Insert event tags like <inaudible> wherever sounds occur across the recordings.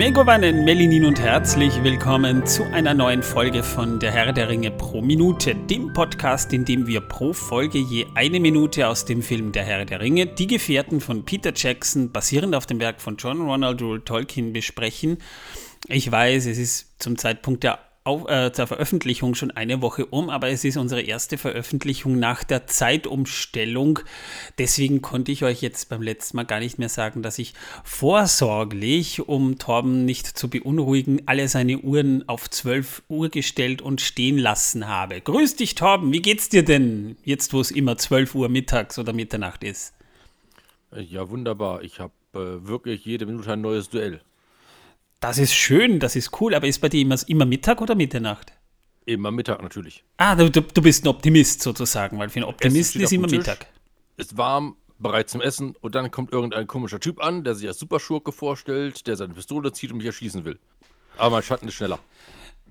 Megowannen, Melinin und herzlich willkommen zu einer neuen Folge von Der Herr der Ringe pro Minute, dem Podcast, in dem wir pro Folge je eine Minute aus dem Film Der Herr der Ringe, Die Gefährten von Peter Jackson, basierend auf dem Werk von John Ronald Rule Tolkien, besprechen. Ich weiß, es ist zum Zeitpunkt der auf, äh, zur Veröffentlichung schon eine Woche um, aber es ist unsere erste Veröffentlichung nach der Zeitumstellung. Deswegen konnte ich euch jetzt beim letzten Mal gar nicht mehr sagen, dass ich vorsorglich, um Torben nicht zu beunruhigen, alle seine Uhren auf 12 Uhr gestellt und stehen lassen habe. Grüß dich, Torben, wie geht's dir denn jetzt, wo es immer 12 Uhr mittags oder Mitternacht ist? Ja, wunderbar. Ich habe äh, wirklich jede Minute ein neues Duell. Das ist schön, das ist cool, aber ist bei dir immer, immer Mittag oder Mitternacht? Immer Mittag natürlich. Ah, du, du bist ein Optimist sozusagen, weil für einen Optimisten ist immer Mittag. Ist warm, bereit zum Essen und dann kommt irgendein komischer Typ an, der sich als Superschurke vorstellt, der seine Pistole zieht und mich erschießen will. Aber mein Schatten ist schneller.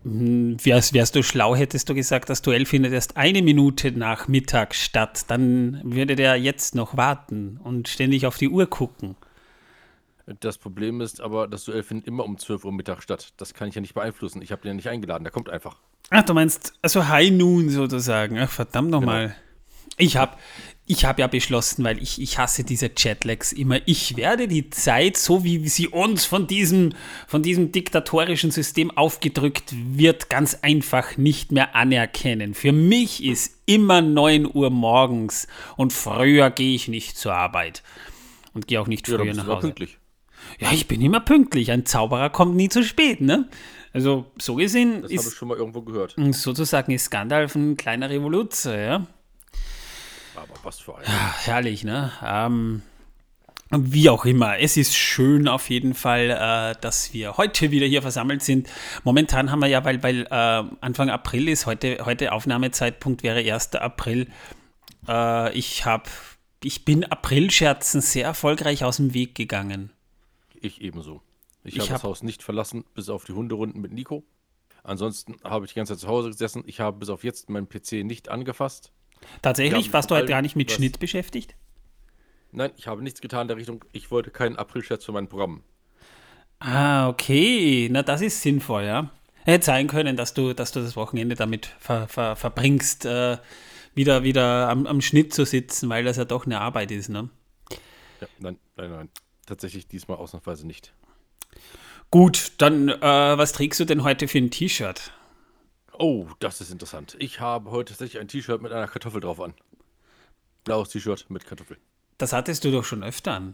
Hm, wärst, wärst du schlau, hättest du gesagt, das Duell findet erst eine Minute nach Mittag statt. Dann würde der jetzt noch warten und ständig auf die Uhr gucken. Das Problem ist aber, das Duell findet immer um 12 Uhr Mittag statt. Das kann ich ja nicht beeinflussen. Ich habe den ja nicht eingeladen, der kommt einfach. Ach, du meinst, also High Noon sozusagen. Ach, verdammt nochmal. Genau. Ich habe ich hab ja beschlossen, weil ich, ich hasse diese Jetlags immer. Ich werde die Zeit, so wie sie uns von diesem, von diesem diktatorischen System aufgedrückt wird, ganz einfach nicht mehr anerkennen. Für mich ist immer 9 Uhr morgens und früher gehe ich nicht zur Arbeit. Und gehe auch nicht früher ja, nach Hause. Pünktlich. Ja, ich bin immer pünktlich. Ein Zauberer kommt nie zu spät, ne? Also, so gesehen das ist. Das habe ich schon mal irgendwo gehört. Sozusagen ist Gandalf ein kleiner Revoluzer, ja? Aber was für ein. Ja, herrlich, ne? Ähm, wie auch immer, es ist schön auf jeden Fall, äh, dass wir heute wieder hier versammelt sind. Momentan haben wir ja, weil, weil äh, Anfang April ist, heute, heute Aufnahmezeitpunkt wäre 1. April. Äh, ich habe, ich bin Aprilscherzen sehr erfolgreich aus dem Weg gegangen. Ich ebenso. Ich, ich habe hab das Haus nicht verlassen, bis auf die Hunderunden mit Nico. Ansonsten habe ich die ganze Zeit zu Hause gesessen. Ich habe bis auf jetzt meinen PC nicht angefasst. Tatsächlich? Warst du halt gar nicht mit Schnitt beschäftigt? Nein, ich habe nichts getan in der Richtung. Ich wollte keinen April-Scherz für mein Programm. Ah, okay. Na, das ist sinnvoll, ja. Hätte sein können, dass du, dass du das Wochenende damit ver, ver, verbringst, äh, wieder, wieder am, am Schnitt zu sitzen, weil das ja doch eine Arbeit ist, ne? Ja, nein, nein, nein tatsächlich diesmal ausnahmsweise nicht. Gut, dann äh, was trägst du denn heute für ein T-Shirt? Oh, das ist interessant. Ich habe heute tatsächlich ein T-Shirt mit einer Kartoffel drauf an. Blaues T-Shirt mit Kartoffel. Das hattest du doch schon öfter an.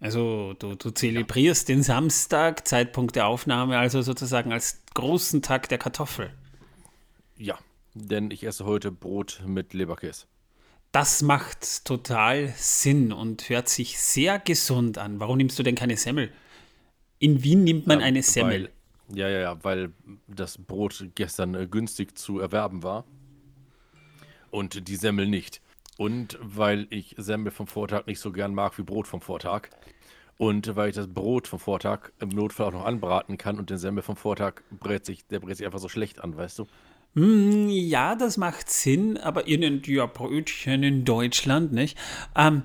Also du, du zelebrierst ja. den Samstag, Zeitpunkt der Aufnahme, also sozusagen als großen Tag der Kartoffel. Ja, denn ich esse heute Brot mit Leberkäse. Das macht total Sinn und hört sich sehr gesund an. Warum nimmst du denn keine Semmel? In Wien nimmt man ja, eine Semmel. Weil, ja, ja, ja, weil das Brot gestern äh, günstig zu erwerben war und die Semmel nicht. Und weil ich Semmel vom Vortag nicht so gern mag wie Brot vom Vortag. Und weil ich das Brot vom Vortag im Notfall auch noch anbraten kann und den Semmel vom Vortag brät sich, der brät sich einfach so schlecht an, weißt du? Hm, ja, das macht Sinn, aber ihr nennt ja Brötchen in Deutschland, nicht? Ähm,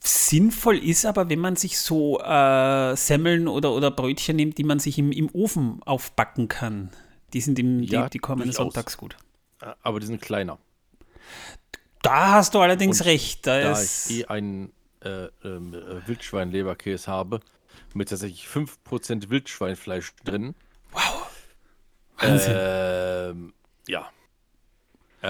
sinnvoll ist aber, wenn man sich so äh, Semmeln oder, oder Brötchen nimmt, die man sich im, im Ofen aufbacken kann. Die sind im, ja, die, die kommen sonntags gut. Aber die sind kleiner. Da hast du allerdings Und recht. Da, da ich eh einen äh, ähm, äh, Wildschweinleberkäse habe, mit tatsächlich 5% Wildschweinfleisch drin. Wahnsinn. Ähm, ja. Äh,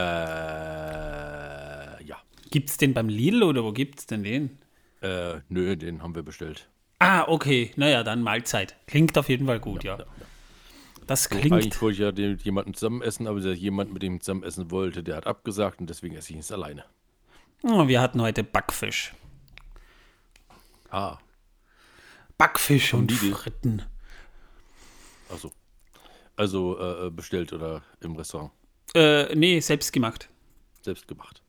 ja. Gibt's den beim Lidl oder wo gibt's denn den? Äh, nö, den haben wir bestellt. Ah, okay. Naja, dann Mahlzeit. Klingt auf jeden Fall gut, ja. ja. ja. Das klingt. So, eigentlich wollte ich ja mit jemandem zusammen essen, aber der jemand, mit dem ich zusammen essen wollte, der hat abgesagt und deswegen esse ich es alleine. Oh, wir hatten heute Backfisch. Ah. Backfisch und, und Fritten. Achso. Also äh, äh, bestellt oder im Restaurant? Äh, nee, selbst gemacht. Selbst gemacht.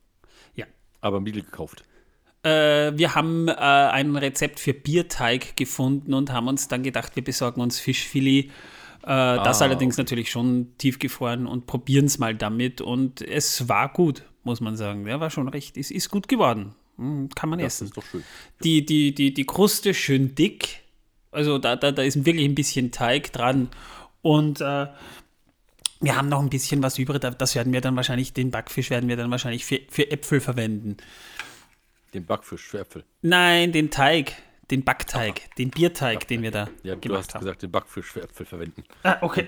Ja. Aber Miele gekauft. Äh, wir haben äh, ein Rezept für Bierteig gefunden und haben uns dann gedacht, wir besorgen uns Fischfilet. Äh, ah, das allerdings okay. natürlich schon tiefgefroren und probieren es mal damit. Und es war gut, muss man sagen. Der war schon recht, es ist gut geworden. Hm, kann man das essen. Ist doch schön. Die, die, die, die Kruste schön dick Also da, da, da ist wirklich ein bisschen Teig dran. Und äh, wir haben noch ein bisschen was übrig. Das werden wir dann wahrscheinlich, den Backfisch werden wir dann wahrscheinlich für, für Äpfel verwenden. Den Backfisch für Äpfel? Nein, den Teig. Den Backteig, Aha. den Bierteig, Backteig. den wir da ja, du hast haben. gesagt, den Backfisch für Äpfel verwenden. Ah, okay.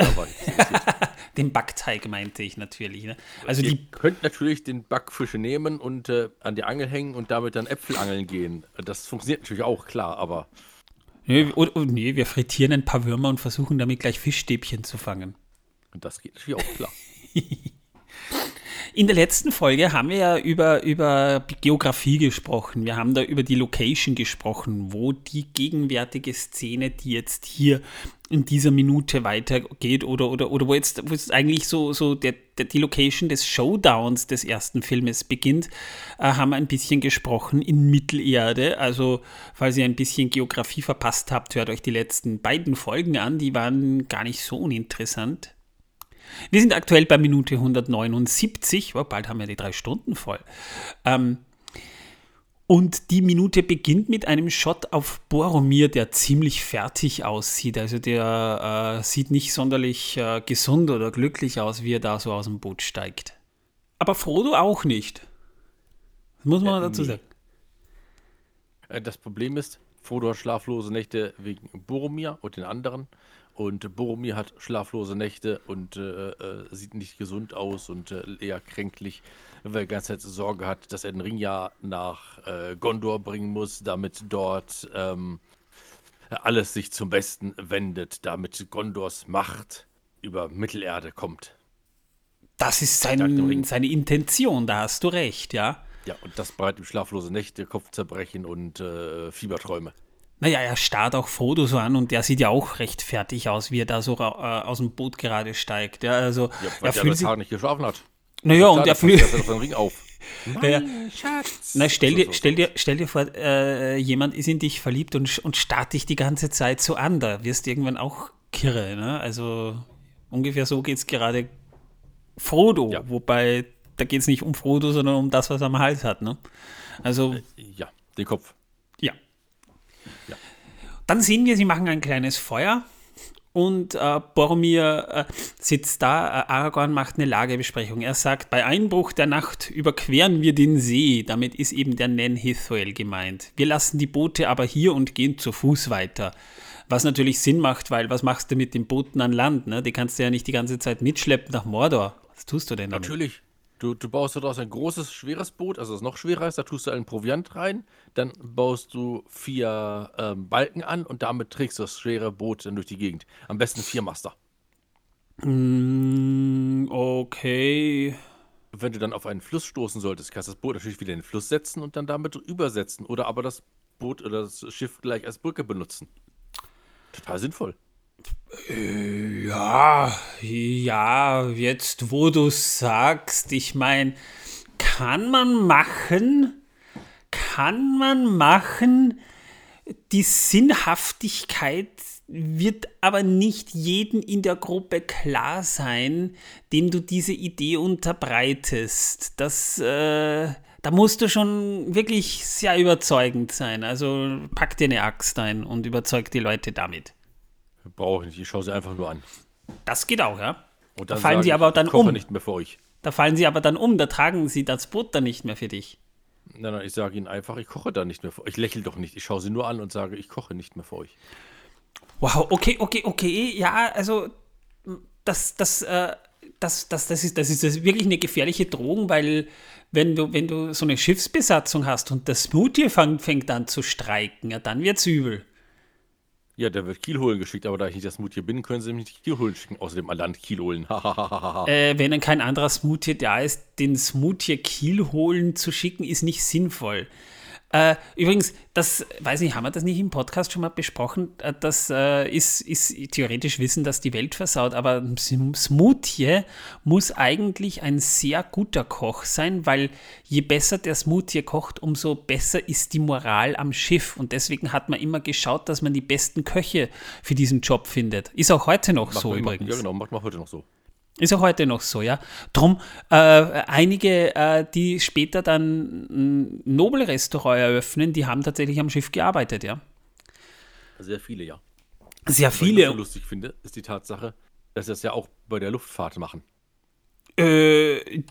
<laughs> den Backteig meinte ich natürlich. Ne? Also Ihr die könnt natürlich den Backfisch nehmen und äh, an die Angel hängen und damit dann Äpfel angeln gehen. Das funktioniert natürlich auch, klar, aber Nee, oh, oh, nee, wir frittieren ein paar Würmer und versuchen damit gleich Fischstäbchen zu fangen. Und das geht natürlich auch klar. <laughs> In der letzten Folge haben wir ja über, über Geografie gesprochen. Wir haben da über die Location gesprochen, wo die gegenwärtige Szene, die jetzt hier in dieser Minute weitergeht oder, oder, oder wo jetzt, wo jetzt eigentlich so, so der, der, die Location des Showdowns des ersten Filmes beginnt, äh, haben wir ein bisschen gesprochen in Mittelerde. Also, falls ihr ein bisschen Geografie verpasst habt, hört euch die letzten beiden Folgen an. Die waren gar nicht so uninteressant. Wir sind aktuell bei Minute 179, oh, bald haben wir die drei Stunden voll. Ähm, und die Minute beginnt mit einem Shot auf Boromir, der ziemlich fertig aussieht. Also der äh, sieht nicht sonderlich äh, gesund oder glücklich aus, wie er da so aus dem Boot steigt. Aber Frodo auch nicht. Das muss man äh, dazu sagen. Äh, das Problem ist, Frodo hat schlaflose Nächte wegen Boromir und den anderen. Und Boromir hat schlaflose Nächte und äh, äh, sieht nicht gesund aus und äh, eher kränklich, weil er die ganze Zeit Sorge hat, dass er den Ring ja nach äh, Gondor bringen muss, damit dort ähm, alles sich zum Besten wendet, damit Gondors Macht über Mittelerde kommt. Das ist sein, seine Intention, da hast du recht, ja. Ja, und das bereitet ihm schlaflose Nächte, Kopfzerbrechen und äh, Fieberträume. Naja, er starrt auch Frodo so an und der sieht ja auch recht fertig aus, wie er da so äh, aus dem Boot gerade steigt. Ja, also, ja, weil er fühlt das Haar nicht geschlafen hat. Naja, und er fühlt. Er Ring auf. <laughs> Naja, Schatz. Na, stell dir, stell dir, stell dir vor, äh, jemand ist in dich verliebt und, und starrt dich die ganze Zeit so an. Da wirst du irgendwann auch kirre. Ne? Also ungefähr so geht es gerade Frodo. Ja. Wobei, da geht es nicht um Frodo, sondern um das, was er am Hals hat. Ne? Also, äh, ja, den Kopf. Dann sehen wir, sie machen ein kleines Feuer und äh, Boromir äh, sitzt da. Äh, Aragorn macht eine Lagebesprechung. Er sagt, bei Einbruch der Nacht überqueren wir den See. Damit ist eben der Nen Hithoel gemeint. Wir lassen die Boote aber hier und gehen zu Fuß weiter. Was natürlich Sinn macht, weil was machst du mit den Booten an Land? Ne? Die kannst du ja nicht die ganze Zeit mitschleppen nach Mordor. Was tust du denn damit? Natürlich. Du, du baust daraus ein großes, schweres Boot, also das noch schwerer ist, da tust du einen Proviant rein, dann baust du vier ähm, Balken an und damit trägst du das schwere Boot dann durch die Gegend. Am besten vier Master. Mm, okay. Wenn du dann auf einen Fluss stoßen solltest, kannst du das Boot natürlich wieder in den Fluss setzen und dann damit übersetzen oder aber das Boot oder das Schiff gleich als Brücke benutzen. Total sinnvoll. Ja, ja, jetzt wo du sagst, ich meine, kann man machen, kann man machen, die Sinnhaftigkeit wird aber nicht jedem in der Gruppe klar sein, dem du diese Idee unterbreitest. Das, äh, da musst du schon wirklich sehr überzeugend sein. Also pack dir eine Axt ein und überzeug die Leute damit. Brauche ich nicht, ich schaue sie einfach nur an. Das geht auch, ja. Und da fallen sie aber dann um. nicht mehr für euch. Da fallen sie aber dann um, da tragen sie das Boot dann nicht mehr für dich. Nein, nein, ich sage ihnen einfach, ich koche da nicht mehr für euch. Ich lächle doch nicht, ich schaue sie nur an und sage, ich koche nicht mehr für euch. Wow, okay, okay, okay. Ja, also das, das, äh, das, das, das, ist, das ist wirklich eine gefährliche Drohung, weil wenn du, wenn du so eine Schiffsbesatzung hast und das Smoothie fängt, fängt an zu streiken, ja, dann wird's übel. Ja, der wird Kiel holen geschickt, aber da ich nicht das Smoothie bin, können sie mich nicht Kiel holen schicken. Außerdem an Land Kiel holen. äh, wenn dann kein anderer Smoothie da ist, den Smoothie Kiel holen zu schicken, ist nicht sinnvoll. Äh, übrigens, das, weiß nicht, haben wir das nicht im Podcast schon mal besprochen? Äh, das äh, ist, ist theoretisch Wissen, dass die Welt versaut, aber Smoothie muss eigentlich ein sehr guter Koch sein, weil je besser der Smoothie kocht, umso besser ist die Moral am Schiff. Und deswegen hat man immer geschaut, dass man die besten Köche für diesen Job findet. Ist auch heute noch macht so übrigens. Ja, genau, macht man heute noch so. Ist auch heute noch so, ja. Drum, äh, einige, äh, die später dann ein Nobelrestaurant eröffnen, die haben tatsächlich am Schiff gearbeitet, ja. Sehr viele, ja. sehr Was ich viele. so lustig finde, ist die Tatsache, dass sie das ja auch bei der Luftfahrt machen. Äh,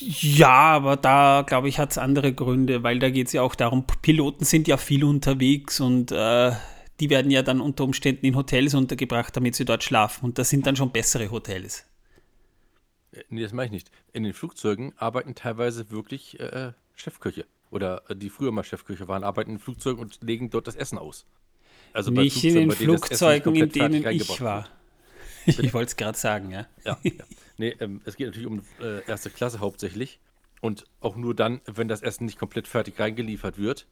ja, aber da, glaube ich, hat es andere Gründe, weil da geht es ja auch darum, Piloten sind ja viel unterwegs und äh, die werden ja dann unter Umständen in Hotels untergebracht, damit sie dort schlafen. Und das sind dann schon bessere Hotels. Äh, Nee, das meine ich nicht. In den Flugzeugen arbeiten teilweise wirklich äh, Chefköche. Oder äh, die früher mal Chefköche waren, arbeiten in Flugzeugen und legen dort das Essen aus. Also bei Nicht in den Flugzeugen, in denen ich war. <laughs> Ich wollte es gerade sagen, ja. Ja, ja. Nee, ähm, es geht natürlich um äh, erste Klasse hauptsächlich. Und auch nur dann, wenn das Essen nicht komplett fertig reingeliefert wird,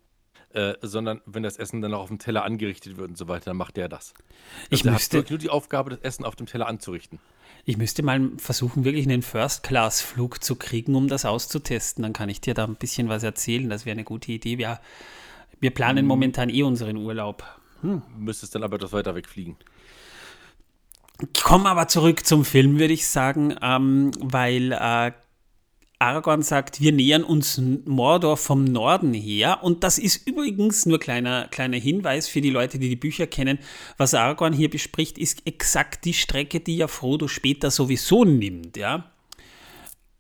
äh, sondern wenn das Essen dann auch auf dem Teller angerichtet wird und so weiter, dann macht der das. Ich Also er hat müsste- wirklich nur die Aufgabe, das Essen auf dem Teller anzurichten. Ich müsste mal versuchen, wirklich einen First-Class-Flug zu kriegen, um das auszutesten. Dann kann ich dir da ein bisschen was erzählen. Das wäre eine gute Idee. Wir, wir planen momentan eh unseren Urlaub. Müsstest dann aber etwas weiter wegfliegen. Ich komme aber zurück zum Film, würde ich sagen, ähm, weil äh, Aragorn sagt, wir nähern uns Mordor vom Norden her. Und das ist übrigens nur kleiner kleiner Hinweis für die Leute, die die Bücher kennen. Was Aragorn hier bespricht, ist exakt die Strecke, die ja Frodo später sowieso nimmt, ja.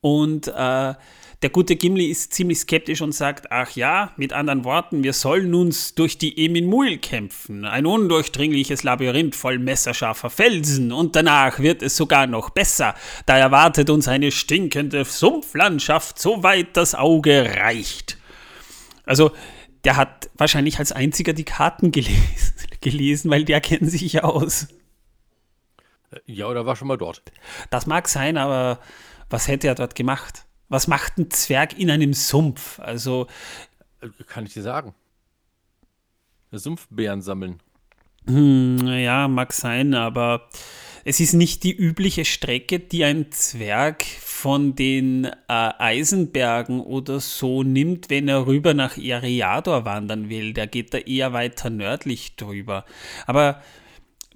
Und äh, der gute Gimli ist ziemlich skeptisch und sagt, ach ja, mit anderen Worten, wir sollen uns durch die Emin Muil kämpfen, ein undurchdringliches Labyrinth voll messerscharfer Felsen und danach wird es sogar noch besser, da erwartet uns eine stinkende Sumpflandschaft, so weit das Auge reicht. Also, der hat wahrscheinlich als einziger die Karten gelesen, <laughs> gelesen weil der kennt sich ja aus. Ja, oder war schon mal dort. Das mag sein, aber was hätte er dort gemacht? Was macht ein Zwerg in einem Sumpf? Also, Kann ich dir sagen. Sumpfbeeren sammeln. hm, ja, mag sein, aber es ist nicht die übliche Strecke, die ein Zwerg von den äh, Eisenbergen oder so nimmt, wenn er rüber nach Eriador wandern will. Der geht da eher weiter nördlich drüber. Aber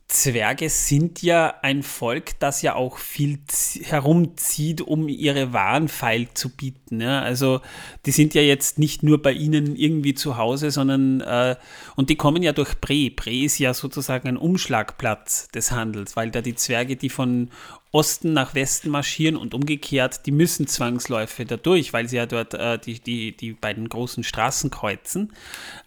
Zwerge sind ja ein Volk, das ja auch viel herumzieht, um ihre Waren feil zu bieten. Ja? Also die sind ja jetzt nicht nur bei ihnen irgendwie zu Hause, sondern äh, und die kommen ja durch Bre. Bre ist ja sozusagen ein Umschlagplatz des Handels, weil da die Zwerge, die von Osten nach Westen marschieren und umgekehrt, die müssen zwangsläufig da durch, weil sie ja dort äh, die, die, die beiden großen Straßen kreuzen.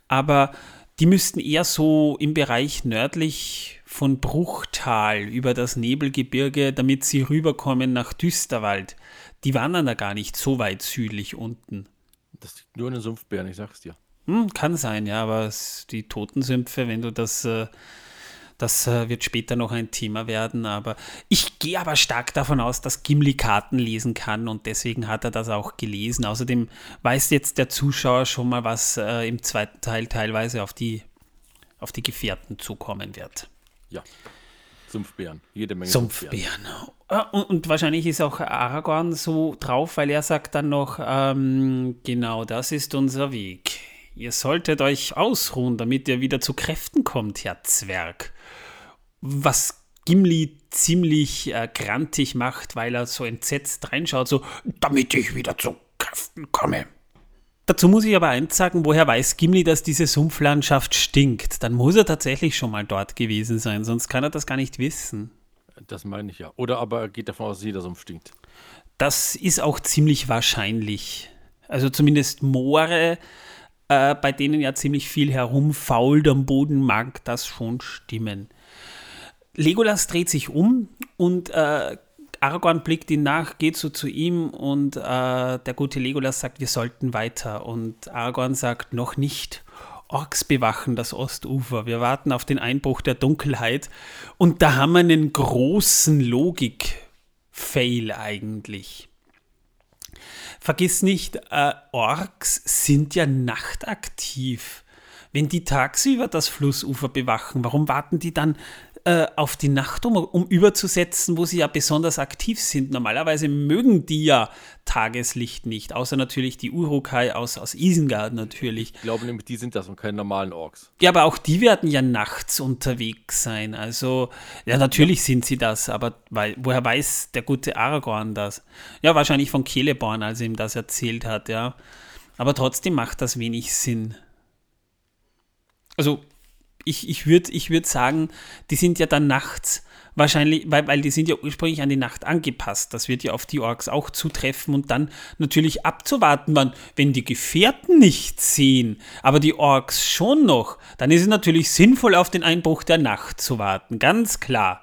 Aber die müssten eher so im Bereich nördlich von Bruchtal über das Nebelgebirge, damit sie rüberkommen nach Düsterwald. Die wandern da gar nicht so weit südlich unten. Das liegt nur in den Sumpfbeeren, ich sag's dir. Hm, kann sein, ja, aber die Totensümpfe, wenn du das, äh, das äh, wird später noch ein Thema werden, aber ich gehe aber stark davon aus, dass Gimli Karten lesen kann und deswegen hat er das auch gelesen. Außerdem weiß jetzt der Zuschauer schon mal, was äh, im zweiten Teil teilweise auf die, auf die Gefährten zukommen wird. Ja. Sumpfbeeren. Jede Menge Sumpfbeeren. Ah, Und, und wahrscheinlich ist auch Aragorn so drauf, weil er sagt dann noch, ähm, genau, das ist unser Weg. Ihr solltet euch ausruhen, damit ihr wieder zu Kräften kommt, Herr Zwerg. Was Gimli ziemlich äh, grantig macht, weil er so entsetzt reinschaut, so, damit ich wieder zu Kräften komme. Dazu muss ich aber eins sagen, woher weiß Gimli, dass diese Sumpflandschaft stinkt? Dann muss er tatsächlich schon mal dort gewesen sein, sonst kann er das gar nicht wissen. Das meine ich ja. Oder aber er geht davon aus, dass jeder Sumpf stinkt. Das ist auch ziemlich wahrscheinlich. Also zumindest Moore, äh, bei denen ja ziemlich viel herumfault am Boden, mag das schon stimmen. Legolas dreht sich um und äh, Aragorn blickt ihn nach, geht so zu ihm und äh, der gute Legolas sagt, wir sollten weiter. Und Aragorn sagt, noch nicht. Orks bewachen das Ostufer. Wir warten auf den Einbruch der Dunkelheit. Und da haben wir einen großen Logik-Fail eigentlich. Vergiss nicht, äh, Orks sind ja nachtaktiv. Wenn die tagsüber das Flussufer bewachen, warum warten die dann äh, auf die Nacht, um, um überzusetzen, wo sie ja besonders aktiv sind? Normalerweise mögen die ja Tageslicht nicht, außer natürlich die Urukai aus, aus Isengard natürlich. Ich glaube nämlich, die sind das und keine normalen Orks. Ja, aber auch die werden ja nachts unterwegs sein. Also, ja, natürlich sind sie das, aber weil, woher weiß der gute Aragorn das? Ja, wahrscheinlich von Celeborn, als er ihm das erzählt hat, ja. Aber trotzdem macht das wenig Sinn. Also, ich, ich würde ich würd sagen, die sind ja dann nachts wahrscheinlich, weil, weil die sind ja ursprünglich an die Nacht angepasst. Das wird ja auf die Orks auch zutreffen und dann natürlich abzuwarten, wann, wenn die Gefährten nicht sehen, aber die Orks schon noch, dann ist es natürlich sinnvoll, auf den Einbruch der Nacht zu warten, ganz klar.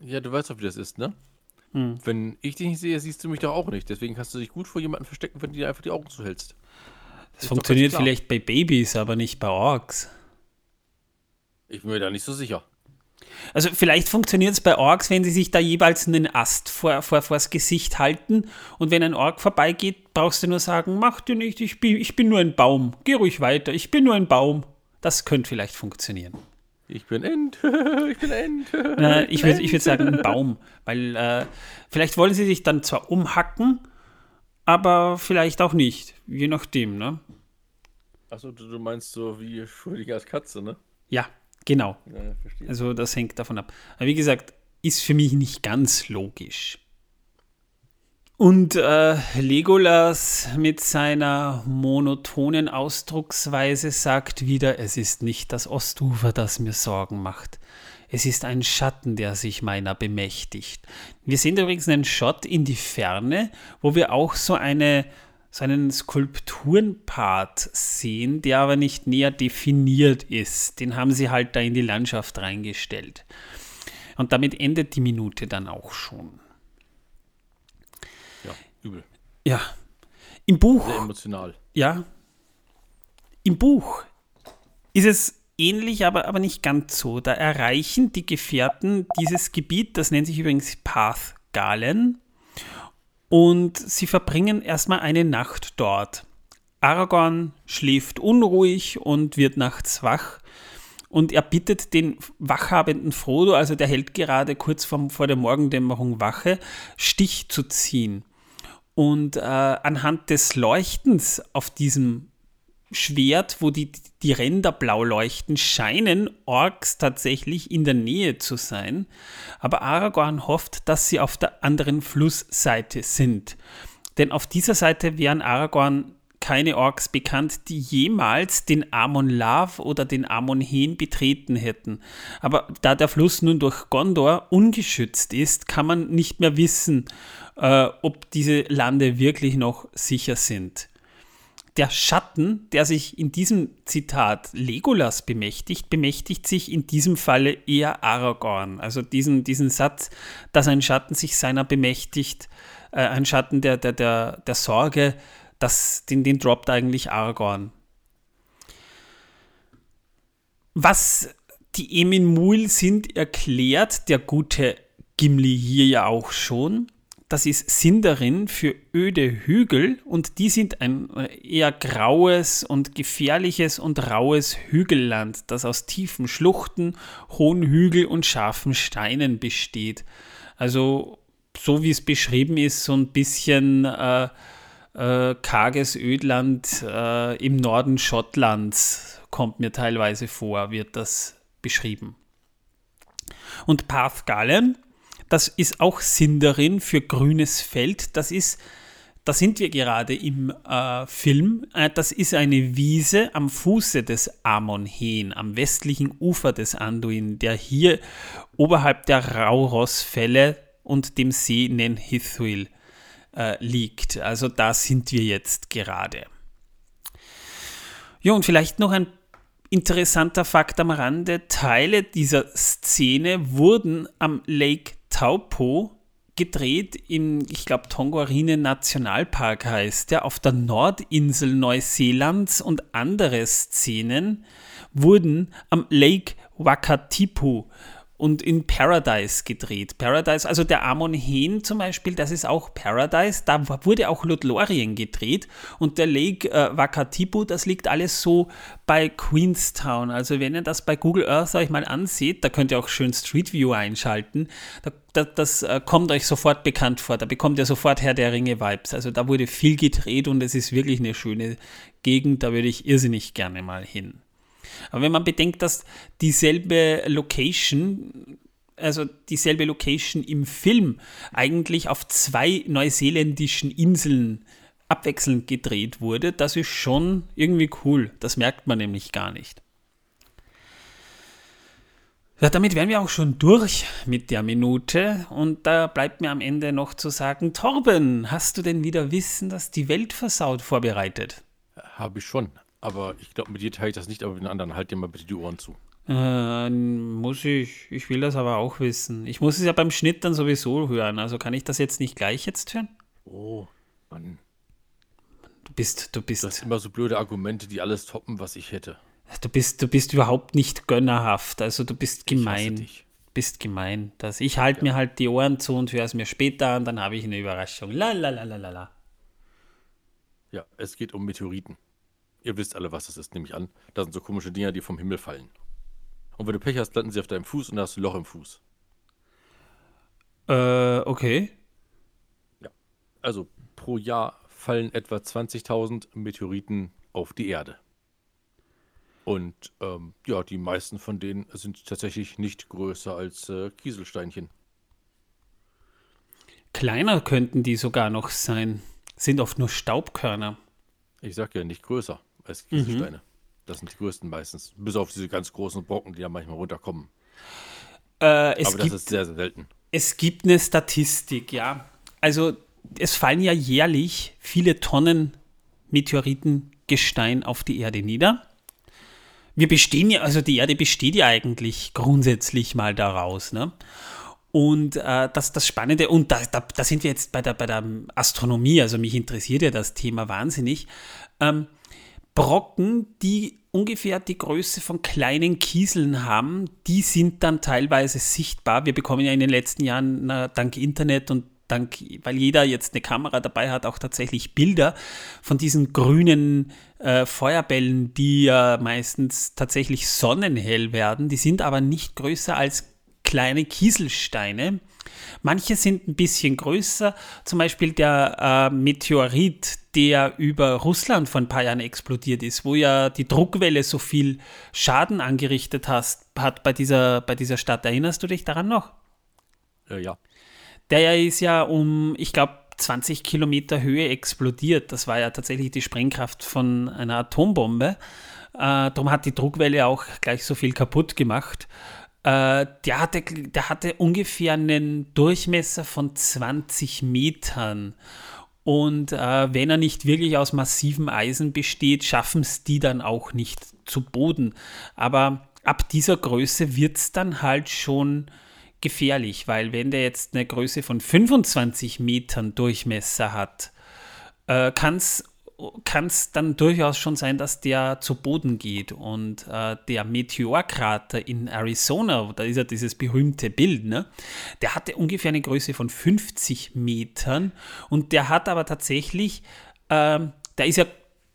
Ja, du weißt doch, wie das ist, ne? Hm. Wenn ich dich nicht sehe, siehst du mich doch auch nicht. Deswegen kannst du dich gut vor jemandem verstecken, wenn du dir einfach die Augen zuhältst. Das, das funktioniert vielleicht bei Babys, aber nicht bei Orks. Ich bin mir da nicht so sicher. Also vielleicht funktioniert es bei Orks, wenn sie sich da jeweils einen Ast vor, vor, vors Gesicht halten und wenn ein Ork vorbeigeht, brauchst du nur sagen, mach dir nicht, ich bin, ich bin nur ein Baum, geh ruhig weiter, ich bin nur ein Baum. Das könnte vielleicht funktionieren. Ich bin End, <laughs> ich bin End. <laughs> Na, ich würde würd sagen ein Baum, weil äh, vielleicht wollen sie sich dann zwar umhacken, aber vielleicht auch nicht, je nachdem, ne? Achso, du, du meinst so wie Schrödinger als Katze, ne? Ja, Genau. Ja, also das hängt davon ab. Aber wie gesagt, ist für mich nicht ganz logisch. Und äh, Legolas mit seiner monotonen Ausdrucksweise sagt wieder, es ist nicht das Ostufer, das mir Sorgen macht. Es ist ein Schatten, der sich meiner bemächtigt. Wir sehen übrigens einen Shot in die Ferne, wo wir auch so eine so einen Skulpturenpart sehen, der aber nicht näher definiert ist. Den haben sie halt da in die Landschaft reingestellt. Und damit endet die Minute dann auch schon. Ja, übel. Ja. Im Buch. Sehr emotional. Ja. Im Buch ist es ähnlich, aber, aber nicht ganz so. Da erreichen die Gefährten dieses Gebiet, das nennt sich übrigens Path Galen. Und sie verbringen erstmal eine Nacht dort. Aragorn schläft unruhig und wird nachts wach. Und er bittet den wachhabenden Frodo, also der hält gerade kurz vor, vor der Morgendämmerung Wache, Stich zu ziehen. Und äh, anhand des Leuchtens auf diesem Schwert, wo die, die Ränder blau leuchten, scheinen Orks tatsächlich in der Nähe zu sein. Aber Aragorn hofft, dass sie auf der anderen Flussseite sind. Denn auf dieser Seite wären Aragorn keine Orks bekannt, die jemals den Amon Lav oder den Amon Hen betreten hätten. Aber da der Fluss nun durch Gondor ungeschützt ist, kann man nicht mehr wissen, äh, ob diese Lande wirklich noch sicher sind der Schatten, der sich in diesem Zitat Legolas bemächtigt, bemächtigt sich in diesem Falle eher Aragorn. Also diesen, diesen Satz, dass ein Schatten sich seiner bemächtigt, äh, ein Schatten der, der, der, der Sorge, das, den, den droppt eigentlich Aragorn. Was die Emin Muil sind, erklärt der gute Gimli hier ja auch schon das ist Sindarin für öde Hügel und die sind ein eher graues und gefährliches und raues Hügelland, das aus tiefen Schluchten, hohen Hügeln und scharfen Steinen besteht. Also so wie es beschrieben ist, so ein bisschen äh, äh, karges Ödland äh, im Norden Schottlands kommt mir teilweise vor, wird das beschrieben. Und Parthgalen das ist auch Sindarin für grünes Feld. Das ist, da sind wir gerade im äh, Film. Äh, das ist eine Wiese am Fuße des Amon-Hen, am westlichen Ufer des Anduin, der hier oberhalb der Rauros-Fälle und dem See Nenhithwil äh, liegt. Also da sind wir jetzt gerade. Ja, und vielleicht noch ein interessanter Fakt am Rande. Teile dieser Szene wurden am Lake Taupo gedreht in, ich glaube, Tongarine Nationalpark heißt der, auf der Nordinsel Neuseelands. Und andere Szenen wurden am Lake Wakatipu und in Paradise gedreht. Paradise, also der Amon Hen zum Beispiel, das ist auch Paradise. Da wurde auch Lothlorien gedreht und der Lake äh, Wakatipu, das liegt alles so bei Queenstown. Also wenn ihr das bei Google Earth euch mal ansieht, da könnt ihr auch schön Street View einschalten. Da, da, das äh, kommt euch sofort bekannt vor. Da bekommt ihr sofort Herr der Ringe Vibes. Also da wurde viel gedreht und es ist wirklich eine schöne Gegend. Da würde ich irrsinnig gerne mal hin. Aber wenn man bedenkt, dass dieselbe Location, also dieselbe Location im Film eigentlich auf zwei neuseeländischen Inseln abwechselnd gedreht wurde, das ist schon irgendwie cool. Das merkt man nämlich gar nicht. Ja, damit wären wir auch schon durch mit der Minute. Und da bleibt mir am Ende noch zu sagen, Torben, hast du denn wieder Wissen, dass die Welt versaut vorbereitet? Habe ich schon. Aber ich glaube, mit dir teile ich das nicht, aber mit den anderen halt dir mal bitte die Ohren zu. Äh, muss ich. Ich will das aber auch wissen. Ich muss es ja beim Schnitt dann sowieso hören. Also kann ich das jetzt nicht gleich jetzt hören? Oh, Mann. Du bist, du bist. Das sind immer so blöde Argumente, die alles toppen, was ich hätte. Du bist, du bist überhaupt nicht gönnerhaft. Also du bist gemein. Ich dich. Bist gemein. Das, ich halte Ja. mir halt die Ohren zu und höre es mir später an, dann habe ich eine Überraschung. La la la la la la. Ja, es geht um Meteoriten. Ihr wisst alle, was das ist, nehme ich an. Das sind so komische Dinger, die vom Himmel fallen. Und wenn du Pech hast, landen sie auf deinem Fuß und da hast du ein Loch im Fuß. Äh, okay. Also pro Jahr fallen etwa 20.000 Meteoriten auf die Erde. Und ähm, ja, die meisten von denen sind tatsächlich nicht größer als äh, Kieselsteinchen. Kleiner könnten die sogar noch sein. Sind oft nur Staubkörner. Ich sag ja nicht größer als Kieselsteine. Das sind die größten meistens. Bis auf diese ganz großen Brocken, die da manchmal runterkommen. Äh, es, Aber das gibt, ist sehr, sehr selten. es gibt eine Statistik, ja. Also es fallen ja jährlich viele Tonnen Meteoritengestein auf die Erde nieder. Wir bestehen ja, also die Erde besteht ja eigentlich grundsätzlich mal daraus, ne? Und äh, das, das Spannende, und da, da, da sind wir jetzt bei der, bei der Astronomie, also mich interessiert ja das Thema wahnsinnig. Ähm, Brocken, die ungefähr die Größe von kleinen Kieseln haben, die sind dann teilweise sichtbar. Wir bekommen ja in den letzten Jahren na, dank Internet und dank, weil jeder jetzt eine Kamera dabei hat, auch tatsächlich Bilder von diesen grünen äh, Feuerbällen, die ja meistens tatsächlich sonnenhell werden. Die sind aber nicht größer als kleine Kieselsteine. Manche sind ein bisschen größer, zum Beispiel der äh, Meteorit, der über Russland vor ein paar Jahren explodiert ist, wo ja die Druckwelle so viel Schaden angerichtet hast, hat bei dieser, bei dieser Stadt. Erinnerst du dich daran noch? Äh, ja. Der ist ja um, ich glaube, 20 Kilometer Höhe explodiert. Das war ja tatsächlich die Sprengkraft von einer Atombombe. Äh, darum hat die Druckwelle auch gleich so viel kaputt gemacht. Äh, der, hatte, der hatte ungefähr einen Durchmesser von 20 Metern. Und äh, wenn er nicht wirklich aus massivem Eisen besteht, schaffen es die dann auch nicht zu Boden. Aber ab dieser Größe wird es dann halt schon gefährlich, weil wenn der jetzt eine Größe von 25 Metern Durchmesser hat, äh, kann es dann durchaus schon sein, dass der zu Boden geht. Und äh, der Meteorkrater in Arizona, da ist ja dieses berühmte Bild, ne? der hatte ungefähr eine Größe von 50 Metern und der hat aber tatsächlich, ähm, der ist ja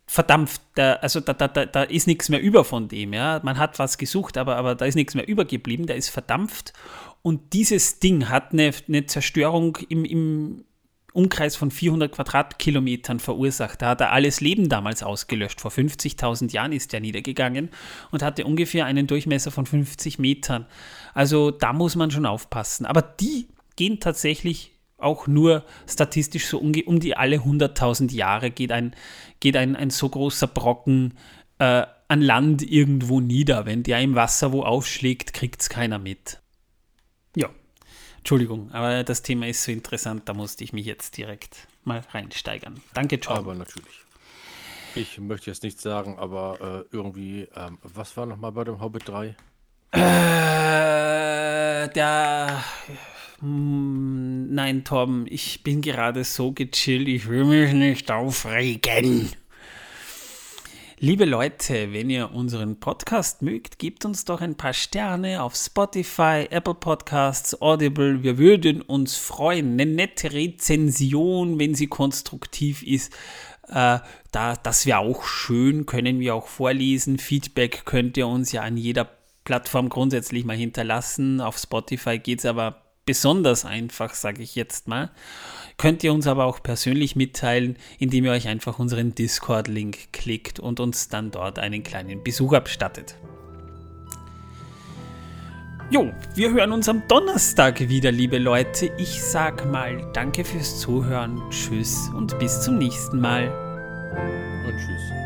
verdampft, da, also da, da, da, da ist nichts mehr über von dem, ja. Man hat was gesucht, aber, aber da ist nichts mehr übergeblieben, der ist verdampft. Und dieses Ding hat eine, eine Zerstörung im, im Umkreis von 400 Quadratkilometern verursacht. Da hat er alles Leben damals ausgelöscht. Vor 50.000 Jahren ist er niedergegangen und hatte ungefähr einen Durchmesser von 50 Metern. Also da muss man schon aufpassen. Aber die gehen tatsächlich auch nur statistisch so um, die alle 100.000 Jahre geht ein, geht ein, ein so großer Brocken äh, an Land irgendwo nieder. Wenn der im Wasser wo aufschlägt, kriegt es keiner mit. Entschuldigung, aber das Thema ist so interessant, da musste ich mich jetzt direkt mal reinsteigern. Danke, John. Aber natürlich. Ich möchte jetzt nichts sagen, aber äh, irgendwie, ähm, was war nochmal bei dem Hobbit 3? Äh, der. Hm, Nein, Tom, ich bin gerade so gechillt, ich will mich nicht aufregen. Liebe Leute, wenn ihr unseren Podcast mögt, gebt uns doch ein paar Sterne auf Spotify, Apple Podcasts, Audible. Wir würden uns freuen. Eine nette Rezension, wenn sie konstruktiv ist. Äh, da, das wäre auch schön, können wir auch vorlesen. Feedback könnt ihr uns ja an jeder Plattform grundsätzlich mal hinterlassen. Auf Spotify geht es aber besonders einfach, sage ich jetzt mal. Könnt ihr uns aber auch persönlich mitteilen, indem ihr euch einfach unseren Discord-Link klickt und uns dann dort einen kleinen Besuch abstattet. Jo, wir hören uns am Donnerstag wieder, liebe Leute. Ich sag mal danke fürs Zuhören, tschüss und bis zum nächsten Mal. Und tschüss.